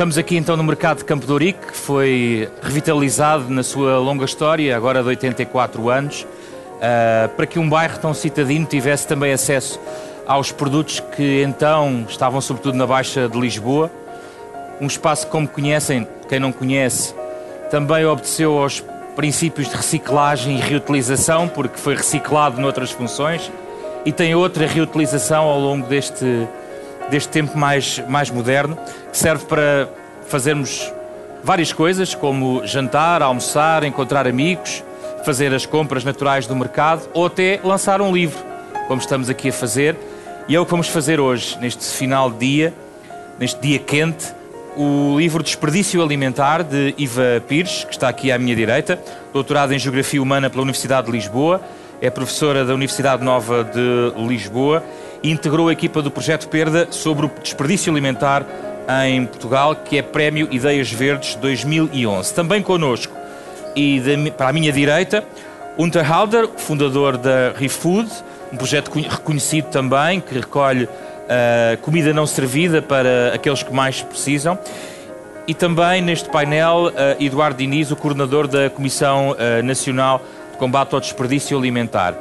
Estamos aqui então no mercado de Campo de Ourique, que foi revitalizado na sua longa história, agora de 84 anos, uh, para que um bairro tão citadino tivesse também acesso aos produtos que então estavam sobretudo na Baixa de Lisboa. Um espaço que, como conhecem, quem não conhece, também obedeceu aos princípios de reciclagem e reutilização, porque foi reciclado noutras funções, e tem outra reutilização ao longo deste, deste tempo mais, mais moderno, que serve para fazermos várias coisas, como jantar, almoçar, encontrar amigos, fazer as compras naturais do mercado ou até lançar um livro, como estamos aqui a fazer. E é o que vamos fazer hoje, neste final de dia, neste dia quente, o livro Desperdício Alimentar, de Iva Pires, que está aqui à minha direita, doutorado em Geografia Humana pela Universidade de Lisboa, é professora da Universidade Nova de Lisboa integrou a equipa do Projeto Perda sobre o desperdício alimentar em Portugal, que é Prémio Ideias Verdes 2011. Também connosco e de, para a minha direita, Unterhalder, fundador da ReFood, um projeto reconhecido também, que recolhe uh, comida não servida para aqueles que mais precisam. E também neste painel, uh, Eduardo Diniz, o coordenador da Comissão uh, Nacional de Combate ao Desperdício Alimentar.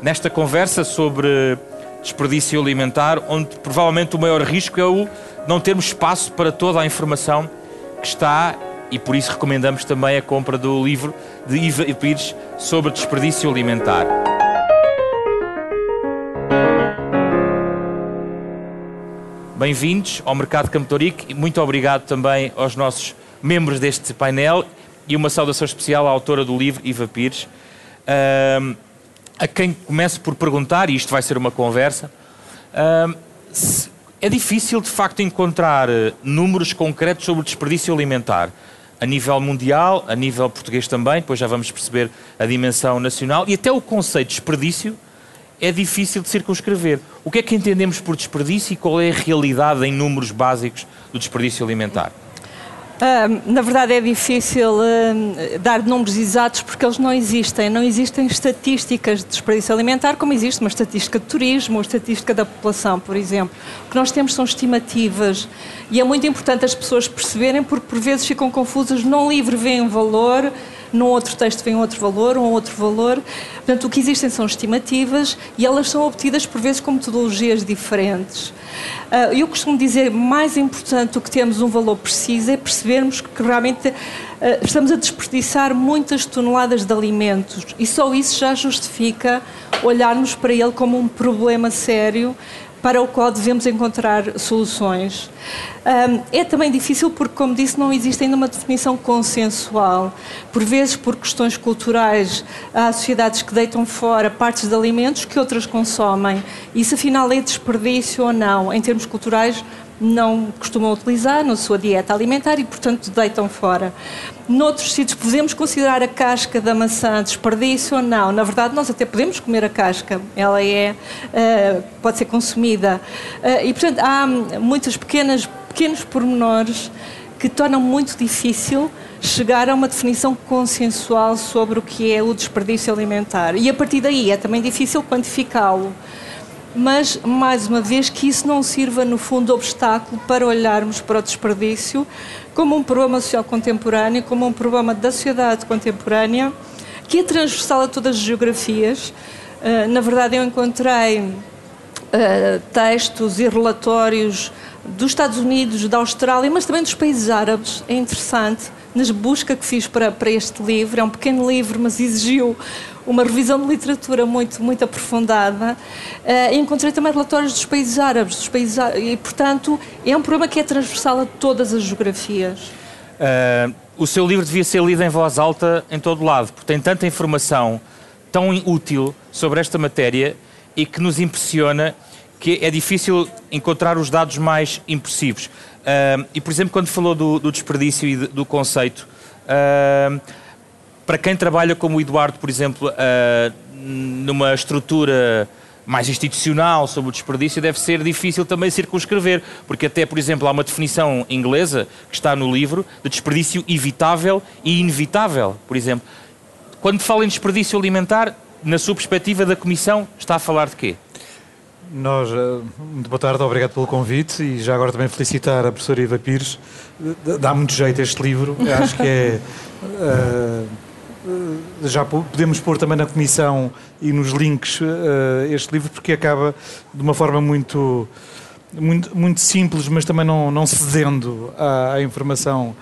Nesta conversa sobre desperdício alimentar, onde provavelmente o maior risco é o não termos espaço para toda a informação que está e por isso recomendamos também a compra do livro de Iva Pires sobre desperdício alimentar. Bem-vindos ao Mercado Campo e muito obrigado também aos nossos membros deste painel e uma saudação especial à autora do livro, Iva Pires. A quem comece por perguntar, e isto vai ser uma conversa, é difícil de facto encontrar uh, números concretos sobre o desperdício alimentar a nível mundial, a nível português também, depois já vamos perceber a dimensão nacional e até o conceito de desperdício é difícil de circunscrever. O que é que entendemos por desperdício e qual é a realidade em números básicos do desperdício alimentar? Na verdade é difícil dar números exatos porque eles não existem. Não existem estatísticas de desperdício alimentar como existe uma estatística de turismo ou estatística da população, por exemplo. O que nós temos são estimativas e é muito importante as pessoas perceberem porque por vezes ficam confusas. Num livro vem um valor, num outro texto vem outro valor, um outro valor. Portanto, o que existem são estimativas e elas são obtidas por vezes com metodologias diferentes. Uh, eu costumo dizer, mais importante do que termos um valor preciso é percebermos que realmente uh, estamos a desperdiçar muitas toneladas de alimentos e só isso já justifica olharmos para ele como um problema sério para o qual devemos encontrar soluções. É também difícil porque, como disse, não existe ainda uma definição consensual. Por vezes, por questões culturais, há sociedades que deitam fora partes de alimentos que outras consomem. Isso, afinal, é desperdício ou não? Em termos culturais, não costumam utilizar na sua dieta alimentar e, portanto, deitam fora. Noutros sítios, podemos considerar a casca da maçã desperdício ou não? Na verdade, nós até podemos comer a casca, ela é, uh, pode ser consumida. Uh, e, portanto, há muitas pequenas, pequenos pormenores que tornam muito difícil chegar a uma definição consensual sobre o que é o desperdício alimentar. E a partir daí é também difícil quantificá-lo mas, mais uma vez, que isso não sirva, no fundo, de obstáculo para olharmos para o desperdício como um problema social contemporâneo, como um problema da sociedade contemporânea, que é transversal a todas as geografias. Uh, na verdade, eu encontrei uh, textos e relatórios dos Estados Unidos, da Austrália, mas também dos países árabes. É interessante, na busca que fiz para, para este livro. É um pequeno livro, mas exigiu uma revisão de literatura muito, muito aprofundada. Uh, encontrei também relatórios dos países árabes, dos países e, portanto, é um problema que é transversal a todas as geografias. Uh, o seu livro devia ser lido em voz alta em todo lado, porque tem tanta informação tão útil sobre esta matéria e que nos impressiona que é difícil encontrar os dados mais impressivos. Uh, e, por exemplo, quando falou do, do desperdício e do conceito, uh, para quem trabalha como o Eduardo, por exemplo, uh, numa estrutura mais institucional sobre o desperdício, deve ser difícil também circunscrever, porque até, por exemplo, há uma definição inglesa que está no livro de desperdício evitável e inevitável, por exemplo. Quando fala em desperdício alimentar, na sua perspectiva da Comissão, está a falar de quê? Nós, eh, muito boa tarde, obrigado pelo convite e já agora também felicitar a professora Iva Pires. Dá muito jeito este livro, acho que é. Uh, já podemos pôr também na comissão e nos links uh, este livro, porque acaba de uma forma muito, muito, muito simples, mas também não, não cedendo à, à informação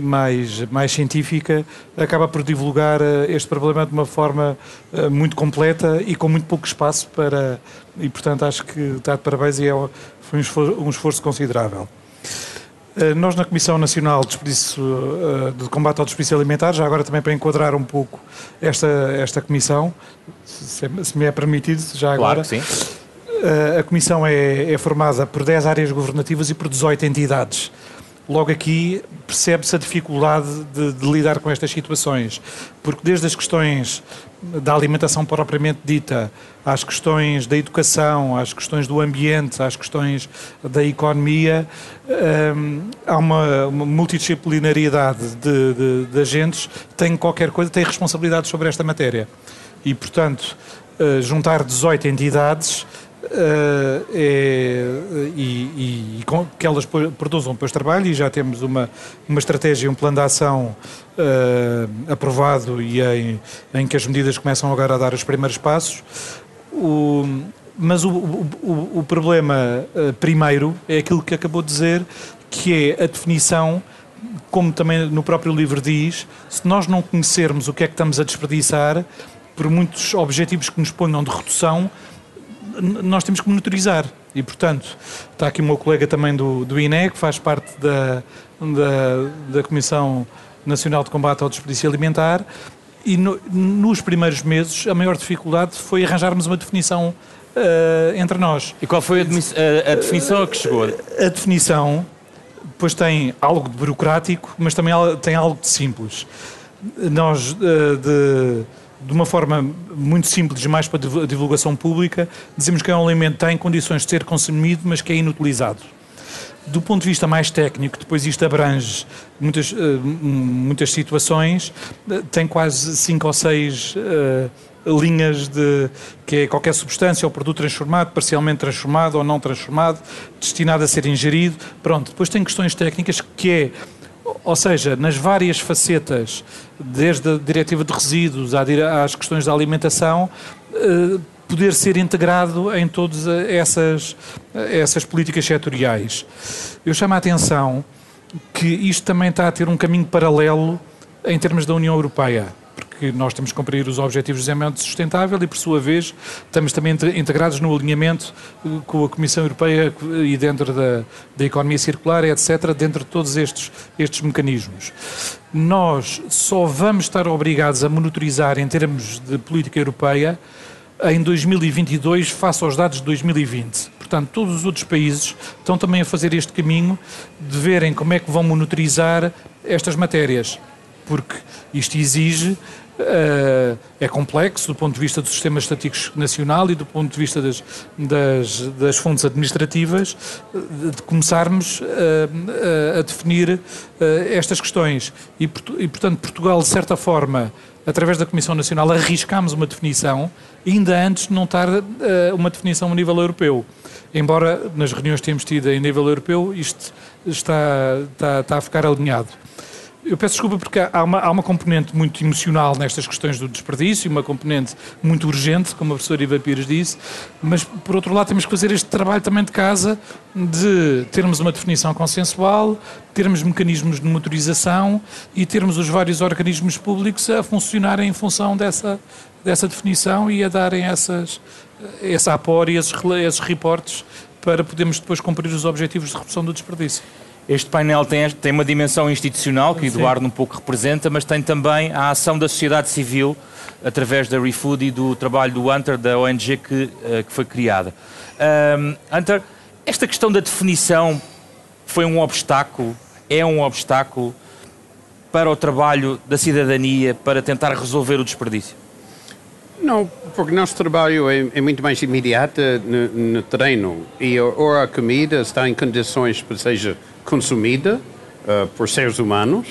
mais, mais científica, acaba por divulgar eh, este problema de uma forma eh, muito completa e com muito pouco espaço para. E, portanto, acho que está de parabéns e é, foi um esforço, um esforço considerável. Eh, nós, na Comissão Nacional de, Desperdício, de Combate ao Desperdício Alimentar, já agora também para enquadrar um pouco esta, esta comissão, se, se me é permitido, já agora. Claro que sim. A Comissão é, é formada por 10 áreas governativas e por 18 entidades logo aqui percebe-se a dificuldade de, de, lidar com estas situações, porque desde as questões da alimentação propriamente dita, às questões da educação, às questões do ambiente, às questões da economia, hum, há uma, uma multidisciplinariedade de, de, de agentes que têm qualquer coisa, têm responsabilidade sobre esta matéria. E, portanto, uh, juntar 18 entidades Uh, é, e, e, e com, que elas produzam depois trabalho e já temos uma, uma estratégia, um plano de ação uh, aprovado e em, em, que as medidas começam agora a dar os primeiros passos. O, mas o, o, o problema uh, primeiro é aquilo que acabou de dizer, que é a definição, como também no próprio livro diz, se nós não conhecermos o que é que estamos a desperdiçar, por muitos objetivos que nos ponham de redução, nós temos que monitorizar. E, portanto, está aqui o meu colega também do, do INE, que faz parte da, da, da Comissão Nacional de Combate ao Desperdício Alimentar, e no, nos primeiros meses a maior dificuldade foi arranjarmos uma definição uh, entre nós. E qual foi a, a, a definição a que chegou? A definição, depois tem algo de burocrático, mas também tem algo de simples. Nós, uh, de de uma forma muito simples, mais para a divulgação pública, dizemos que é um alimento que está em condições de ser consumido, mas que é inutilizado. Do ponto de vista mais técnico, depois isto abrange muitas, eh, muitas situações, eh, tem quase cinco ou seis uh, linhas de que é qualquer substância ou produto transformado, parcialmente transformado ou não transformado, destinado a ser ingerido. Pronto, depois tem questões técnicas que é ou seja, nas várias facetas, desde a diretiva de resíduos às questões da alimentação, eh, poder ser integrado em todas essas, essas políticas setoriais. Eu chamo a atenção que isto também está a ter um caminho paralelo em termos da União Europeia porque nós temos que cumprir os Objetivos de Desenvolvimento Sustentável e, por sua vez, estamos também integrados no alinhamento eh, com a Comissão Europeia e dentro da, da economia circular, etc., dentro de todos estes, estes mecanismos. Nós só vamos estar obrigados a monitorizar em termos de política europeia em 2022 face aos dados de 2020. Portanto, todos os outros países estão também a fazer este caminho de verem como é que vão monitorizar estas matérias, porque isto exige é complexo do ponto de vista do sistema estatístico nacional e do ponto de vista das, das, das fontes administrativas, de começarmos uh, a definir uh, estas questões. E, e, portanto, Portugal, de certa forma, através da Comissão Nacional, arriscámos uma definição, ainda antes de não estar uma definição a nível europeu. Embora nas reuniões que temos tido em nível europeu, isto está, está, está a ficar alinhado. Eu peço desculpa porque há uma, há uma componente muito emocional nestas questões do desperdício, uma componente muito urgente, como a professora Iva Pires disse, mas por outro lado temos que fazer este trabalho também de casa de termos uma definição consensual, termos mecanismos de motorização e termos os vários organismos públicos a funcionarem em função dessa, dessa definição e a darem essas, essa apor e esses, esses reportes para podermos depois cumprir os objetivos de redução do desperdício. Este painel tem, tem uma dimensão institucional, que o Eduardo um pouco representa, mas tem também a ação da sociedade civil, através da ReFood e do trabalho do Hunter, da ONG que, uh, que foi criada. Um, Hunter, esta questão da definição foi um obstáculo, é um obstáculo para o trabalho da cidadania para tentar resolver o desperdício? Não, porque nosso trabalho é, é muito mais imediato no, no terreno e ou a comida está em condições seja consumida uh, por seres humanos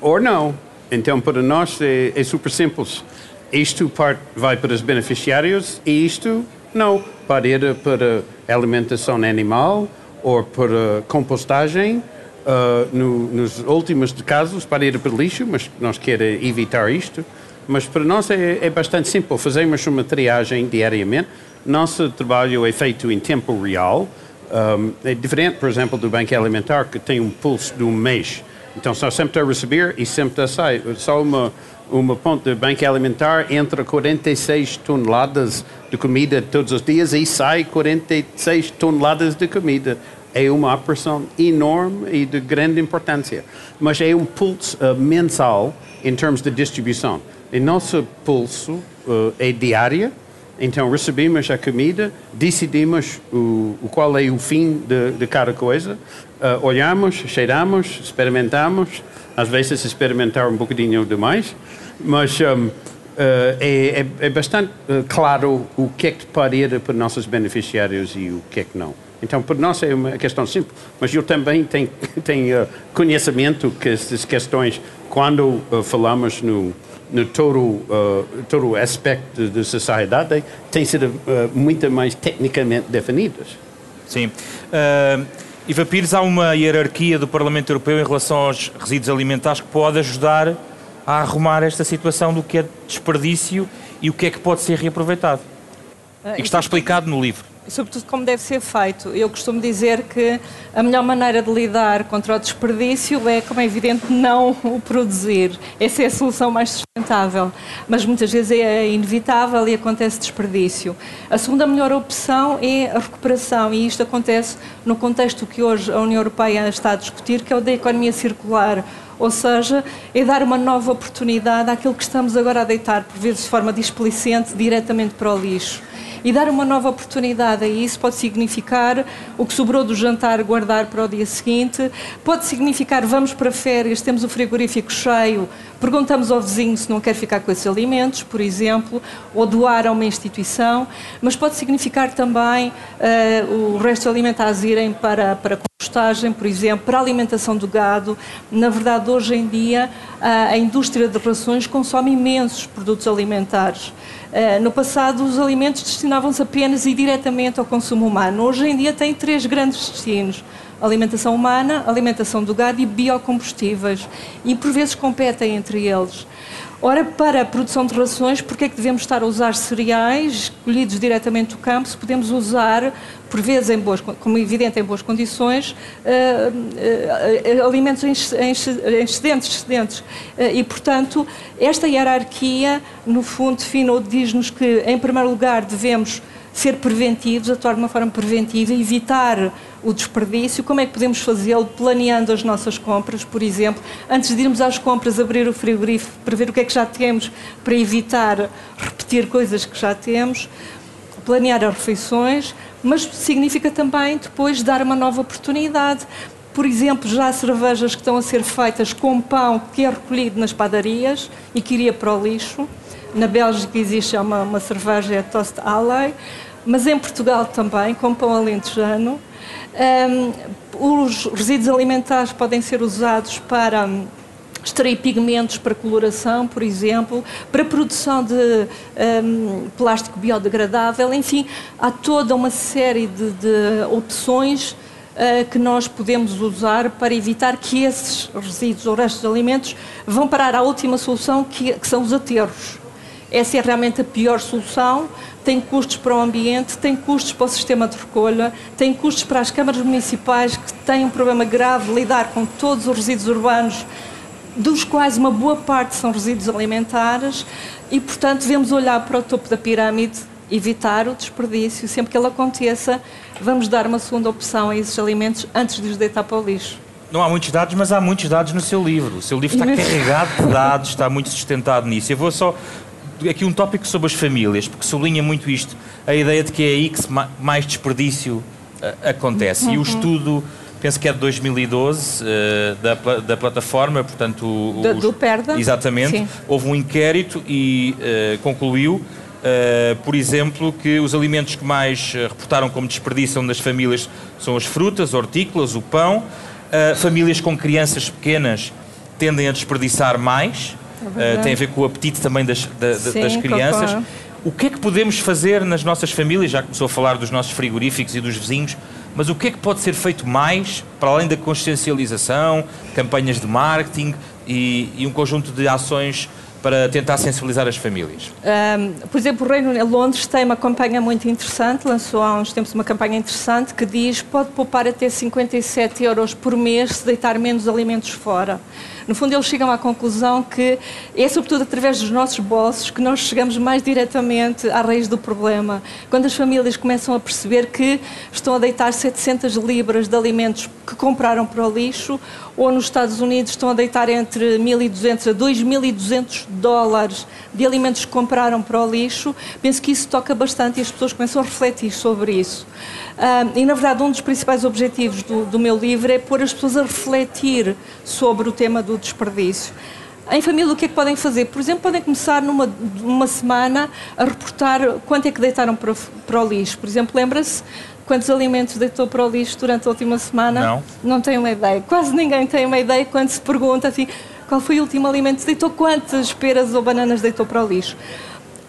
ou não. Então, para nós é, é super simples. Isto parte, vai para os beneficiários e isto Não, pode ir para alimentação animal ou para compostagem. Uh, no, nos últimos casos, para ir para lixo, mas nós queremos evitar isto. Mas para nós é, é bastante simples. Fazemos uma triagem diariamente. Nosso trabalho é feito em tempo real. Um, é diferente, por exemplo, do Banco Alimentar, que tem um pulso de um mês. Então, só sempre a receber e sempre a sair. Só uma, uma ponta do Banco Alimentar entra 46 toneladas de comida todos os dias e sai 46 toneladas de comida. É uma operação enorme e de grande importância. Mas é um pulso uh, mensal em termos de distribuição. E nosso pulso uh, é diário, então recebemos a comida, decidimos o, o qual é o fim de, de cada coisa, uh, olhamos, cheiramos, experimentamos, às vezes experimentar um bocadinho demais, mas um, uh, é, é, é, bastante claro o que é que pode ir para nossos beneficiários e o que é que não. Então, para nós é uma questão simples, mas eu também tenho, tenho conhecimento que essas questões, quando falamos no no todo, uh, todo aspecto da sociedade têm sido uh, muito mais tecnicamente definidas. Sim. Uh, Iva Pires, há uma hierarquia do Parlamento Europeu em relação aos resíduos alimentares que pode ajudar a arrumar esta situação do que é desperdício e o que é que pode ser reaproveitado. Uh, e que está explicado no livro sobretudo como deve ser feito. Eu costumo dizer que a melhor maneira de lidar contra o desperdício é, como é evidente, não o produzir. Essa é a solução mais sustentável. Mas muitas vezes é inevitável e acontece desperdício. A segunda melhor opção é a recuperação e isto acontece no contexto que hoje a União Europeia está a discutir, que é o da economia circular. Ou seja, é dar uma nova oportunidade àquilo que estamos agora a deitar, por vezes de forma displicente, diretamente para o lixo. E dar uma nova oportunidade a isso pode significar o que sobrou do jantar guardar para o dia seguinte, pode significar vamos para férias, temos o frigorífico cheio, perguntamos ao vizinho se não quer ficar com esses alimentos, por exemplo, ou doar a uma instituição, mas pode significar também uh, o resto de alimentares irem para, para compostagem, por exemplo, para a alimentação do gado. Na verdade, hoje em dia, a indústria de rações consome imensos produtos alimentares. Eh, no passado, os alimentos destinavam-se apenas e diretamente ao consumo humano. Hoje em dia, tem três grandes destinos: alimentação humana, alimentação do gado e biocombustíveis. E por vezes competem entre eles. Ora, para a produção de rações, porque é que devemos estar a usar cereais colhidos diretamente do campo se podemos usar, por vezes, em boas, como é evidente, em boas condições, uh, uh, alimentos em, excedentes, excedentes. Uh, e, portanto, esta hierarquia, no fundo, define ou diz-nos que, em primeiro lugar, devemos ser preventivos, atuar de uma forma preventiva, evitar o desperdício, como é que podemos fazê-lo planeando as nossas compras, por exemplo, antes de irmos às compras, abrir o frigorífico para ver o que é que já temos, para evitar repetir coisas que já temos, planear as refeições, mas significa também depois dar uma nova oportunidade. Por exemplo, já há cervejas que estão a ser feitas com pão que é recolhido nas padarias e que iria para o lixo. Na Bélgica existe uma, uma cerveja, é Toast Alley, mas em Portugal também, com pão alentejano. Um, os resíduos alimentares podem ser usados para um, extrair pigmentos para coloração, por exemplo, para produção de um, plástico biodegradável, enfim, há toda uma série de, de opções uh, que nós podemos usar para evitar que esses resíduos ou restos de alimentos vão parar à última solução, que, que são os aterros. Essa é realmente a pior solução. Tem custos para o ambiente, tem custos para o sistema de recolha, tem custos para as câmaras municipais que têm um problema grave de lidar com todos os resíduos urbanos, dos quais uma boa parte são resíduos alimentares, e portanto devemos olhar para o topo da pirâmide, evitar o desperdício. Sempre que ele aconteça, vamos dar uma segunda opção a esses alimentos antes de os deitar para o lixo. Não há muitos dados, mas há muitos dados no seu livro. O seu livro está carregado de dados, está muito sustentado nisso. Eu vou só aqui um tópico sobre as famílias, porque sublinha muito isto, a ideia de que é aí que mais desperdício uh, acontece. E o uhum. estudo, penso que é de 2012, uh, eh, da, da plataforma, portanto... O, do, do Perda? Exatamente. Sim. Houve um inquérito e uh, concluiu, por exemplo, que os alimentos que mais reportaram como desperdício das famílias são as frutas, hortícolas, o pão. famílias com crianças pequenas tendem a desperdiçar mais, uh, tem a ver com o apetite também das, da, Sim, das crianças. O que é que podemos fazer nas nossas famílias? Já começou a falar dos nossos frigoríficos e dos vizinhos, mas o que é que pode ser feito mais, para além da consciencialização, campanhas de marketing e, e um conjunto de ações para tentar sensibilizar as famílias? Um, por exemplo, o Reino Unido, Londres tem uma campanha muito interessante, lançou há uns tempos uma campanha interessante que diz pode poupar até 57 euros por mês se deitar menos alimentos fora. No fundo, eles chegam à conclusão que é sobretudo através dos nossos bolsos que nós chegamos mais diretamente à raiz do problema. Quando as famílias começam a perceber que estão a deitar 700 libras de alimentos que compraram para o lixo, ou nos Estados Unidos estão a deitar entre 1.200 a 2.200 dólares de alimentos que compraram para o lixo, penso que isso toca bastante e as pessoas começam a refletir sobre isso. E, na verdade, um dos principais objetivos do, do meu livro é pôr as pessoas a refletir sobre o tema do desperdício. Em família, o que é que podem fazer? Por exemplo, podem começar numa uma semana a reportar quanto é que deitaram para, para o lixo. Por exemplo, lembra-se quantos alimentos deitou para o lixo durante a última semana? Não. Não tem uma ideia. Quase ninguém tem uma ideia quando se pergunta assim, qual foi o último alimento que deitou, quantas peras ou bananas deitou para o lixo.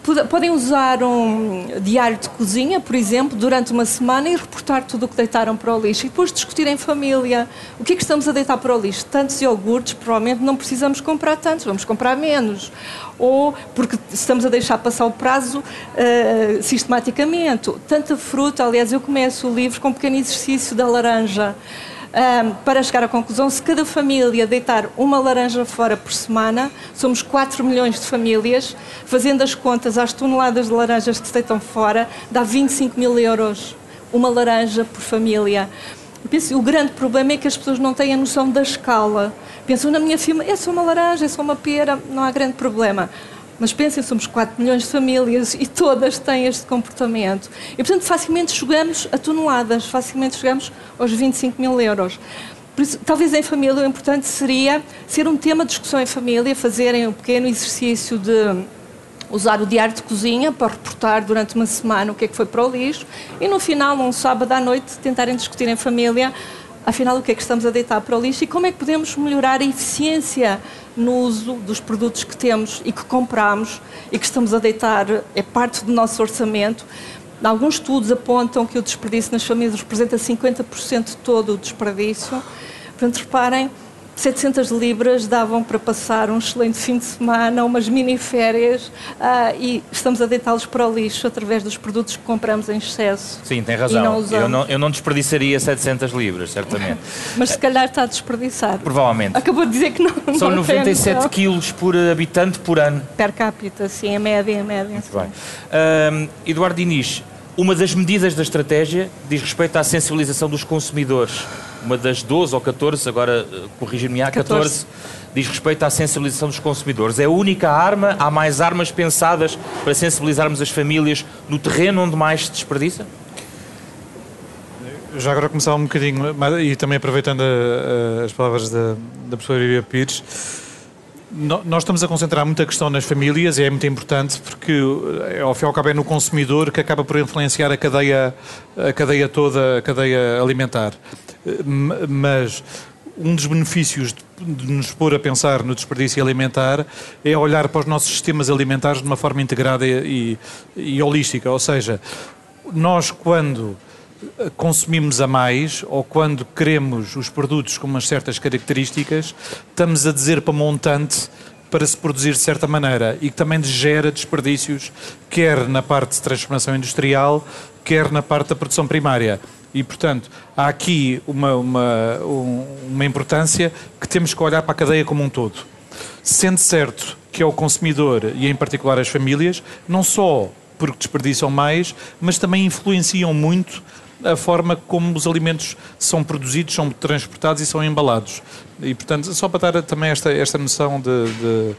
Podem usar um diário de cozinha, por exemplo, durante uma semana e reportar tudo o que deitaram para o lixo. E depois discutir em família o que é que estamos a deitar para o lixo. Tantos iogurtes, provavelmente não precisamos comprar tantos, vamos comprar menos. Ou porque estamos a deixar passar o prazo uh, sistematicamente. Tanta fruta, aliás, eu começo o livro com um pequeno exercício da laranja um, para chegar à conclusão, se cada família deitar uma laranja fora por semana, somos 4 milhões de famílias, fazendo as contas às toneladas de laranjas que se deitam fora, dá 25 mil euros uma laranja por família. Penso, o grande problema é que as pessoas não têm a noção da escala. Pensam na minha firma, é só uma laranja, é só uma pera, não há grande problema. Mas pensem, somos 4 milhões de famílias e todas têm este comportamento. E, portanto, facilmente chegamos a toneladas, facilmente chegamos aos 25 mil euros. Isso, talvez em família o importante seria ser um tema de discussão em família, fazerem um pequeno exercício de usar o diário de cozinha para reportar durante uma semana o que é que foi para o lixo e no final, num sábado à noite, tentarem discutir em família afinal o que é que estamos a deitar para o lixo e como é que podemos melhorar a eficiência no uso dos produtos que temos e que compramos e que estamos a deitar, é parte do nosso orçamento. Alguns estudos apontam que o desperdício nas famílias representa 50% de todo o desperdício. Portanto, reparem, 700 libras davam para passar um excelente fim de semana, umas mini férias uh, e estamos a deitá-los para o lixo através dos produtos que compramos em excesso. Sim, tem razão. Não eu, não, eu não desperdiçaria 700 libras, certamente. Mas se calhar está desperdiçado. Provavelmente. Acabou de dizer que não. São não 97 tem, quilos por habitante por ano. Per capita, sim, a média, a média. Muito bem. Uh, Eduardo Diniz, uma das medidas da estratégia diz respeito à sensibilização dos consumidores. Uma das 12 ou 14, agora eh, corrigir-me, há 14, 14, diz respeito à sensibilização dos consumidores. É a única arma? Há mais armas pensadas para sensibilizarmos as famílias no terreno onde mais se desperdiça? Já agora começar um bocadinho, e também aproveitando a, a, as palavras da, da professora Iria Pires, nós estamos a concentrar muita questão nas famílias e é muito importante porque, eh, ao fim e ao cabo, é no consumidor que acaba por influenciar a cadeia, a cadeia toda, a cadeia alimentar. Eh, mas um dos benefícios de nos pôr a pensar no desperdício alimentar é olhar para os nossos sistemas alimentares de uma forma integrada e, e holística. Ou seja, nós, quando consumimos a mais ou quando queremos os produtos com umas certas características, estamos a dizer para montante para se produzir de certa maneira e que também gera desperdícios, quer na parte de transformação industrial, quer na parte da produção primária. E, portanto, há aqui uma, uma, uma importância que temos que olhar para a cadeia como um todo. Sendo certo que é o consumidor, e em particular as famílias, não só porque desperdiçam mais, mas também influenciam muito a forma como os alimentos são produzidos, são transportados e são embalados. E, portanto, só para dar também esta, esta noção de, de,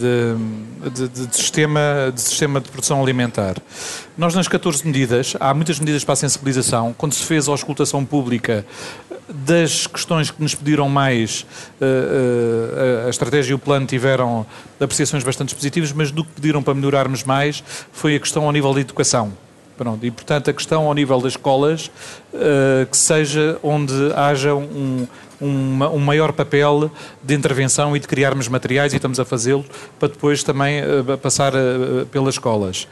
de, de, de, sistema, de sistema de produção alimentar. Nós, nas 14 medidas, há muitas medidas para a sensibilização. Quando se fez a auscultação pública das questões que nos pediram mais, a estratégia e o plano tiveram apreciações bastante positivas, mas do que pediram para melhorarmos mais foi a questão ao nível da educação Pronto, e portanto a questão ao nível das escolas uh, que seja onde haja um, um, um, maior papel de intervenção e de criarmos materiais, e estamos a fazê-lo, para depois também uh, passar uh, pelas escolas.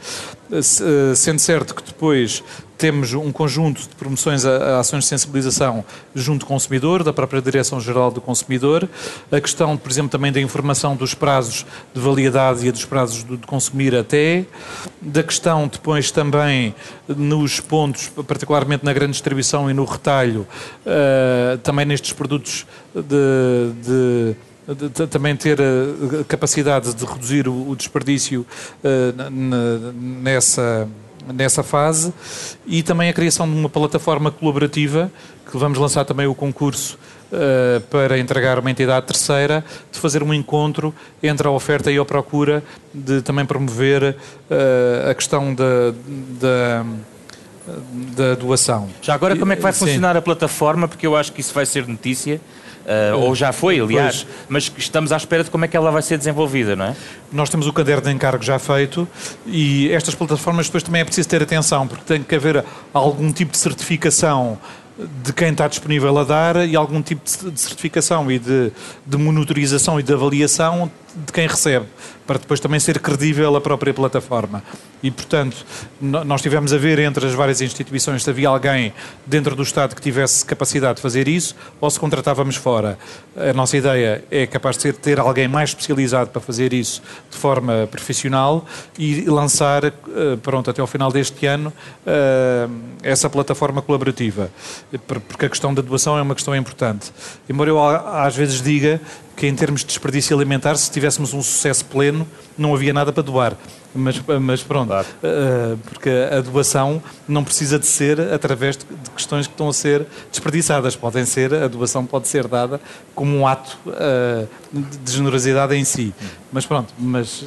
Uh, sendo certo que depois temos um conjunto de promoções a, a, ações de sensibilização junto ao consumidor, da própria Direção-Geral do Consumidor, a questão, por exemplo, também da informação dos prazos de validade e dos prazos de, de consumir até, da questão depois também nos pontos, particularmente na grande distribuição e no retalho, uh, também nestes produtos de, de de, de, também ter a capacidade de reduzir o, o desperdício uh, nessa nessa fase e também a criação de uma plataforma colaborativa que vamos lançar também o concurso uh, para entregar uma entidade terceira de fazer um encontro entre a oferta e a procura de também promover uh, a questão da, da da doação. Já agora, como é que vai funcionar Sim. a plataforma? Porque eu acho que isso vai ser notícia Uh, ou já foi, aliás, pois. mas estamos à espera de como é que ela vai ser desenvolvida, não é? Nós temos o caderno de encargo já feito e estas plataformas depois também é preciso ter atenção, porque tem que haver algum tipo de certificação de quem está disponível a dar e algum tipo de certificação e de, de monitorização e de avaliação de quem recebe, para depois também ser credível a própria plataforma. E, portanto, nós tivemos a ver entre as várias instituições se havia alguém dentro do Estado que tivesse capacidade de fazer isso ou se contratávamos fora. A nossa ideia é capaz de ser ter alguém mais especializado para fazer isso de forma profissional e lançar, eh, pronto, até ao final deste ano, eh, essa plataforma colaborativa. Porque a questão da doação é uma questão importante. Embora eu às vezes diga que em termos de desperdício alimentar, se tivéssemos um sucesso pleno, não havia nada para doar. Mas, mas pronto, claro. uh, porque a doação não precisa de ser através de, de, questões que estão a ser desperdiçadas. Podem ser, a doação pode ser dada como um ato uh, de generosidade em si. Mas pronto, mas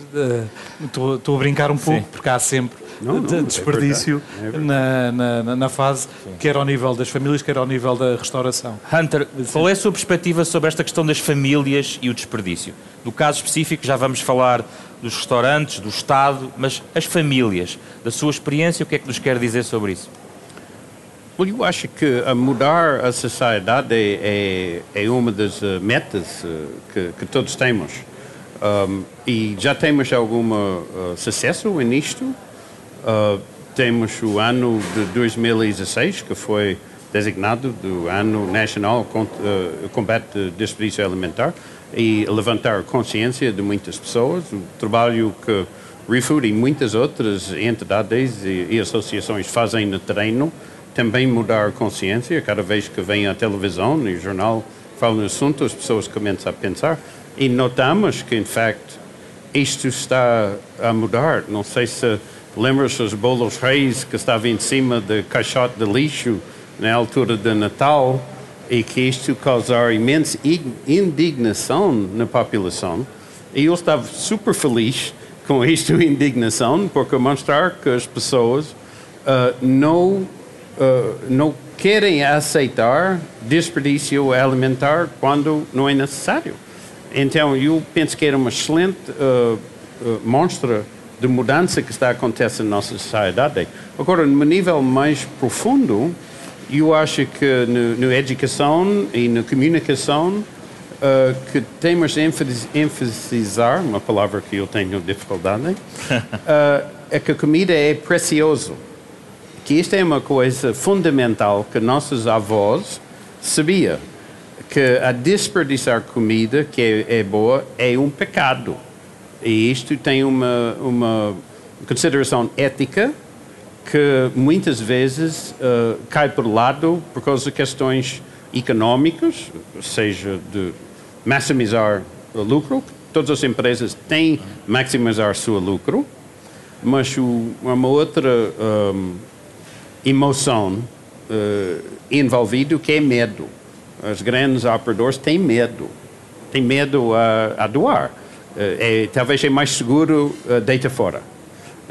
estou uh, a brincar um pouco, Sim. porque há sempre não, não, de é desperdício é na, na, na, fase, Sim. quer ao nível das famílias, quer ao nível da restauração. Hunter, qual é a sua perspectiva sobre esta questão das famílias e o desperdício? No caso específico, já vamos falar dos restaurantes, do Estado, mas as famílias, da sua experiência, o que é que nos quer dizer sobre isso? eu acho que mudar a sociedade é, é, é uma das uh, metas uh, que, que, todos temos. Um, e já temos algum uh, sucesso nisto. Uh, temos o ano de 2016, que foi designado do Ano Nacional contra uh, Combate Desperdício Alimentar e levantar consciência de muitas pessoas. O trabalho que ReFood e muitas outras entidades e, e associações fazem no terreno também mudar consciência. Cada vez que vem a televisão e jornal fala no assunto, as pessoas começam a pensar e notamos que, em facto, isto está a mudar. Não sei se Lembra-se os bolos reis que estavam em cima do caixote de lixo na altura de Natal e que isto causou imensa indignação na população. E eu estava super feliz com esta indignação porque mostrar que as pessoas uh, não, uh, não querem aceitar desperdício alimentar quando não é necessário. Então eu penso que era uma excelente uh, mostra de mudança que está acontecendo na nossa sociedade. Agora, no nível mais profundo, eu acho que na educação e na comunicação uh, que temos de enfatizar, uma palavra que eu tenho dificuldade, uh, é que a comida é precioso. Que isto é uma coisa fundamental que nossos avós sabiam, que a desperdiçar comida que é, é boa é um pecado. E isto tem uma, uma consideração ética que muitas vezes uh, cai por lado por causa de questões económicas, seja de maximizar o lucro, todas as empresas têm maximizar seu lucro, mas o, uma outra um, emoção uh, envolvida que é medo. Os grandes operadores têm medo, têm medo a, a doar. Eh, é, talvez é mais seguro uh, deitar fora.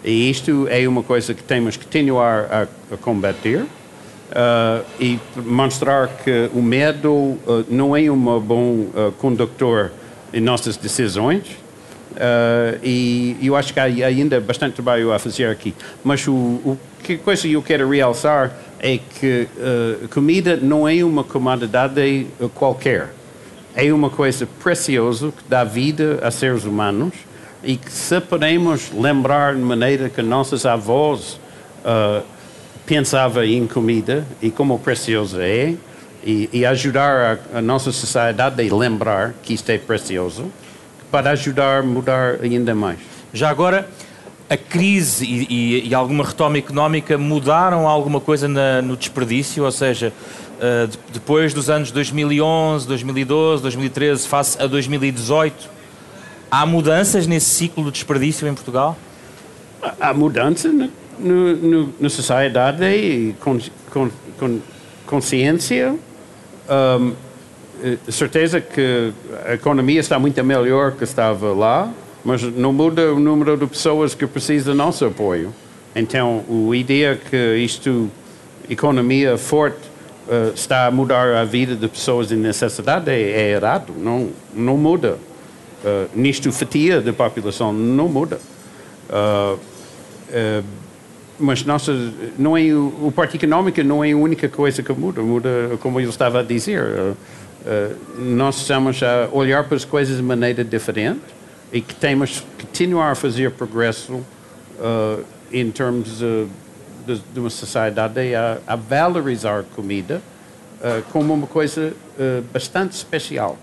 E isto é uma coisa que temos que continuar a, a combater uh, e mostrar que o medo uh, não é um bom condutor em nossas decisões e eu acho que há ainda bastante trabalho a fazer aqui. Mas o, o que coisa eu quero realçar é que comida não é uma commodidade qualquer. É uma coisa preciosa que dá vida a seres humanos e que se podemos lembrar de maneira que nossos avós uh, pensavam em comida e como precioso é e, e ajudar a, a, nossa sociedade a lembrar que isto é precioso para ajudar a mudar ainda mais. Já agora, a crise e, e, e alguma retoma económica mudaram alguma coisa na, no desperdício? Ou seja, de, depois dos anos 2011, 2012, 2013, face a 2018, há mudanças nesse ciclo do desperdício em Portugal? Há mudança no, no, na sociedade e com, com, com consciência. Um, eh, certeza que a economia está muito melhor que estava lá, mas não muda o número de pessoas que precisam do nosso apoio. Então, a ideia que isto, economia forte, está a mudar a vida de pessoas em necessidade é, é errado, não, não muda. Uh, nisto, fatia da população não muda. Uh, mas nossa, não é, o parte económico não é a única coisa que muda, muda como eu estava a dizer. Uh, nós estamos a olhar para as coisas de maneira diferente e que temos que continuar a fazer progresso uh, em termos de, de, de, uma sociedade a, a valorizar comida uh, como uma coisa bastante especial.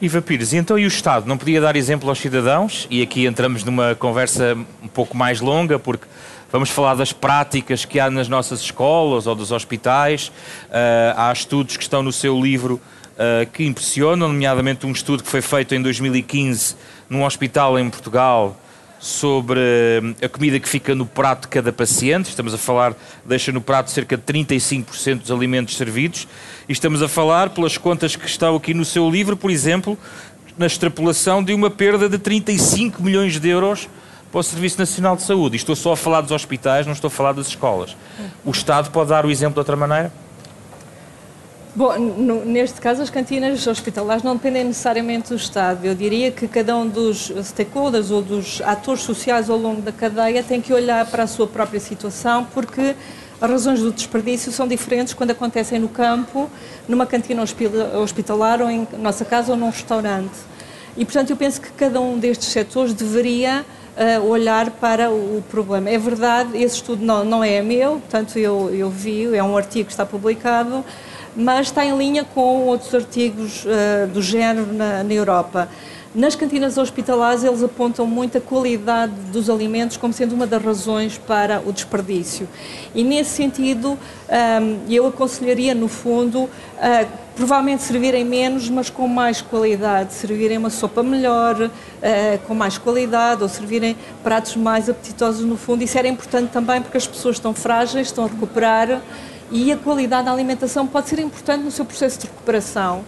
Iva Pires, então e o Estado? Não podia dar exemplo aos cidadãos? E aqui entramos numa conversa um pouco mais longa, porque Vamos falar das práticas que há nas nossas escolas ou dos hospitais. Uh, há estudos que estão no seu livro uh, que impressionam, nomeadamente um estudo que foi feito em 2015 num hospital em Portugal sobre a comida que fica no prato de cada paciente. Estamos a falar, deixa no prato cerca de 35% dos alimentos servidos. E estamos a falar, pelas contas que estão aqui no seu livro, por exemplo, na extrapolação de uma perda de 35 milhões de euros para o Serviço Nacional de Saúde. E estou só a falar dos hospitais, não estou a falar das escolas. O Estado pode dar o exemplo de outra maneira? Bom, no, neste caso, as cantinas hospitalares não dependem necessariamente do Estado. Eu diria que cada um dos stakeholders ou dos atores sociais ao longo da cadeia tem que olhar para a sua própria situação, porque as razões do desperdício são diferentes quando acontecem no campo, numa cantina hospitalar ou em nossa casa ou num restaurante. E, portanto, eu penso que cada um destes setores deveria uh, olhar para o problema. É verdade, esse estudo não, não é meu, portanto eu, eu vi, é um artigo que está publicado, mas está em linha com outros artigos uh, do género na, na Europa. Nas cantinas hospitalares, eles apontam muito a qualidade dos alimentos como sendo uma das razões para o desperdício. E nesse sentido, um, eu aconselharia, no fundo, uh, provavelmente servirem menos, mas com mais qualidade. Servirem uma sopa melhor, uh, com mais qualidade, ou servirem pratos mais apetitosos, no fundo. Isso era importante também porque as pessoas estão frágeis, estão a recuperar e a qualidade da alimentação pode ser importante no seu processo de recuperação.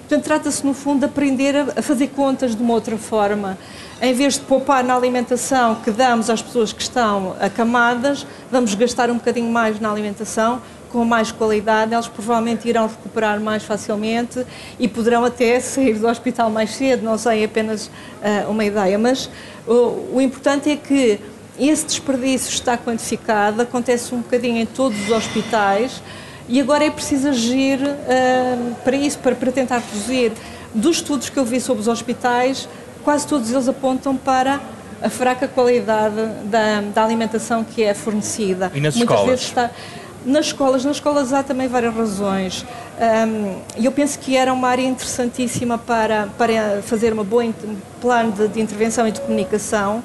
Portanto, trata-se, no fundo, de aprender a fazer contas de uma outra forma. Em vez de poupar na alimentação que damos às pessoas que estão acamadas, vamos gastar um bocadinho mais na alimentação, com mais qualidade, elas provavelmente irão recuperar mais facilmente e poderão até sair do hospital mais cedo, não sei, apenas uh, uma ideia. Mas o, o importante é que esse desperdício está quantificado, acontece um bocadinho em todos os hospitais, e agora é preciso agir uh, para isso, para, para tentar reduzir. Dos estudos que eu vi sobre os hospitais, quase todos eles apontam para a fraca qualidade da, da alimentação que é fornecida. E nas Muitas escolas? Está, nas escolas, nas escolas há também várias razões. E um, eu penso que era uma área interessantíssima para, para fazer uma boa plano de, de intervenção e de comunicação.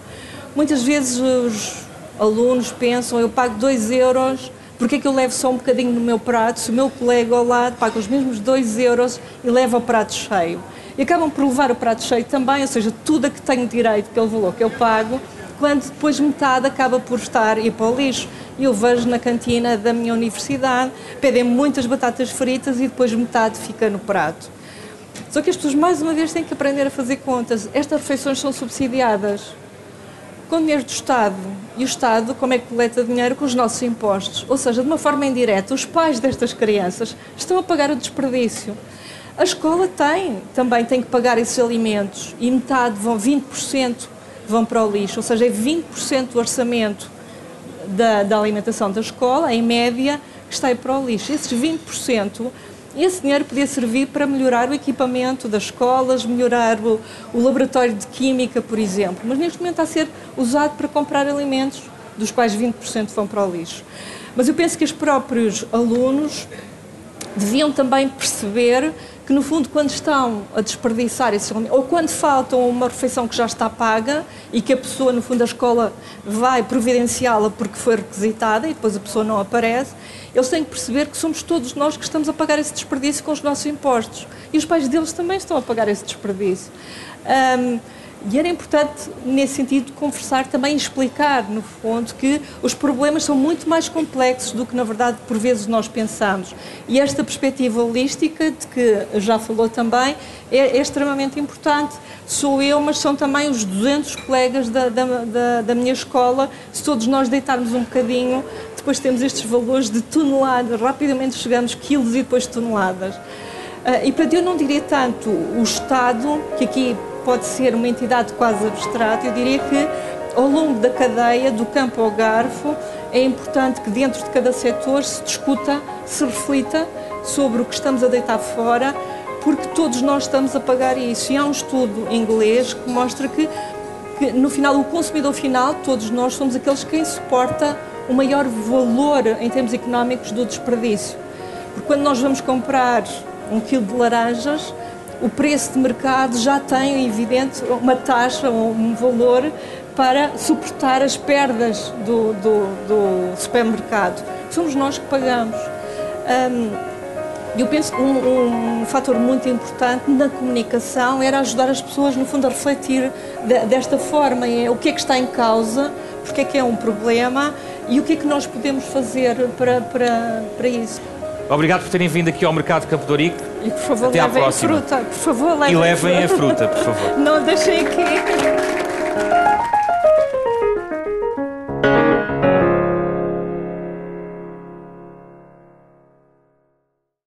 Muitas vezes os alunos pensam, eu pago 2 euros porque é que eu levo só um bocadinho no meu prato, se o meu colega ao lado paga os mesmos 2 euros e leva o prato cheio? E acabam por levar o prato cheio também, ou seja, tudo a que tenho direito, aquele valor que eu pago, quando depois metade acaba por estar e para o lixo. Eu vejo na cantina da minha universidade, pedem muitas batatas fritas e depois metade fica no prato. Só que as pessoas, mais uma vez, têm que aprender a fazer contas. Estas refeições são subsidiadas com dinheiro do Estado. E o Estado, como é que coleta dinheiro? Com os nossos impostos. Ou seja, de uma forma indireta, os pais destas crianças estão a pagar o desperdício. A escola tem, também tem que pagar esses alimentos e metade, vão 20% vão para o lixo, ou seja, é 20% do orçamento da, da alimentação da escola, em média, que está aí para o lixo. Esses 20% esse dinheiro podia servir para melhorar o equipamento das escolas, melhorar o, o, laboratório de química, por exemplo. Mas neste momento está a ser usado para comprar alimentos, dos quais 20% vão para o lixo. Mas eu penso que os próprios alunos deviam também perceber que, no fundo, quando estão a desperdiçar esse alimento, ou quando faltam uma refeição que já está paga e que a pessoa, no fundo, da escola vai providenciá-la porque foi requisitada e depois a pessoa não aparece, eles têm que perceber que somos todos nós que estamos a pagar esse desperdício com os nossos impostos. E os pais deles também estão a pagar esse desperdício. Um, e era importante, nesse sentido, conversar também e explicar, no fundo, que os problemas são muito mais complexos do que, na verdade, por vezes nós pensamos. E esta perspectiva holística, de que já falou também, é, é extremamente importante. Sou eu, mas são também os 200 colegas da, da, da, da minha escola. Se todos nós deitarmos um bocadinho, depois temos estes valores de toneladas, rapidamente chegamos quilos e depois toneladas. Uh, e, para eu não diria tanto o Estado, que aqui pode ser uma entidade quase abstrata, eu diria que ao longo da cadeia, do campo ao garfo, é importante que dentro de cada setor se discuta, se reflita sobre o que estamos a deitar fora, porque todos nós estamos a pagar isso. E há um estudo inglês que mostra que, que no final, o consumidor final, todos nós, somos aqueles quem suporta o maior valor em termos económicos do desperdício. Porque quando nós vamos comprar um quilo de laranjas, o preço de mercado já tem, evidente, uma taxa, um valor para suportar as perdas do, do, do supermercado. Somos nós que pagamos. Um, eu penso que um, um fator muito importante na comunicação era ajudar as pessoas, no fundo, a refletir de, desta forma. É o que é que está em causa, porque é que é um problema e o que é que nós podemos fazer para, para, para isso. Obrigado por terem vindo aqui ao Mercado Campo de. E por favor, Até levem a fruta. Por favor, levem e levem a fruta, por favor. Não deixem aqui.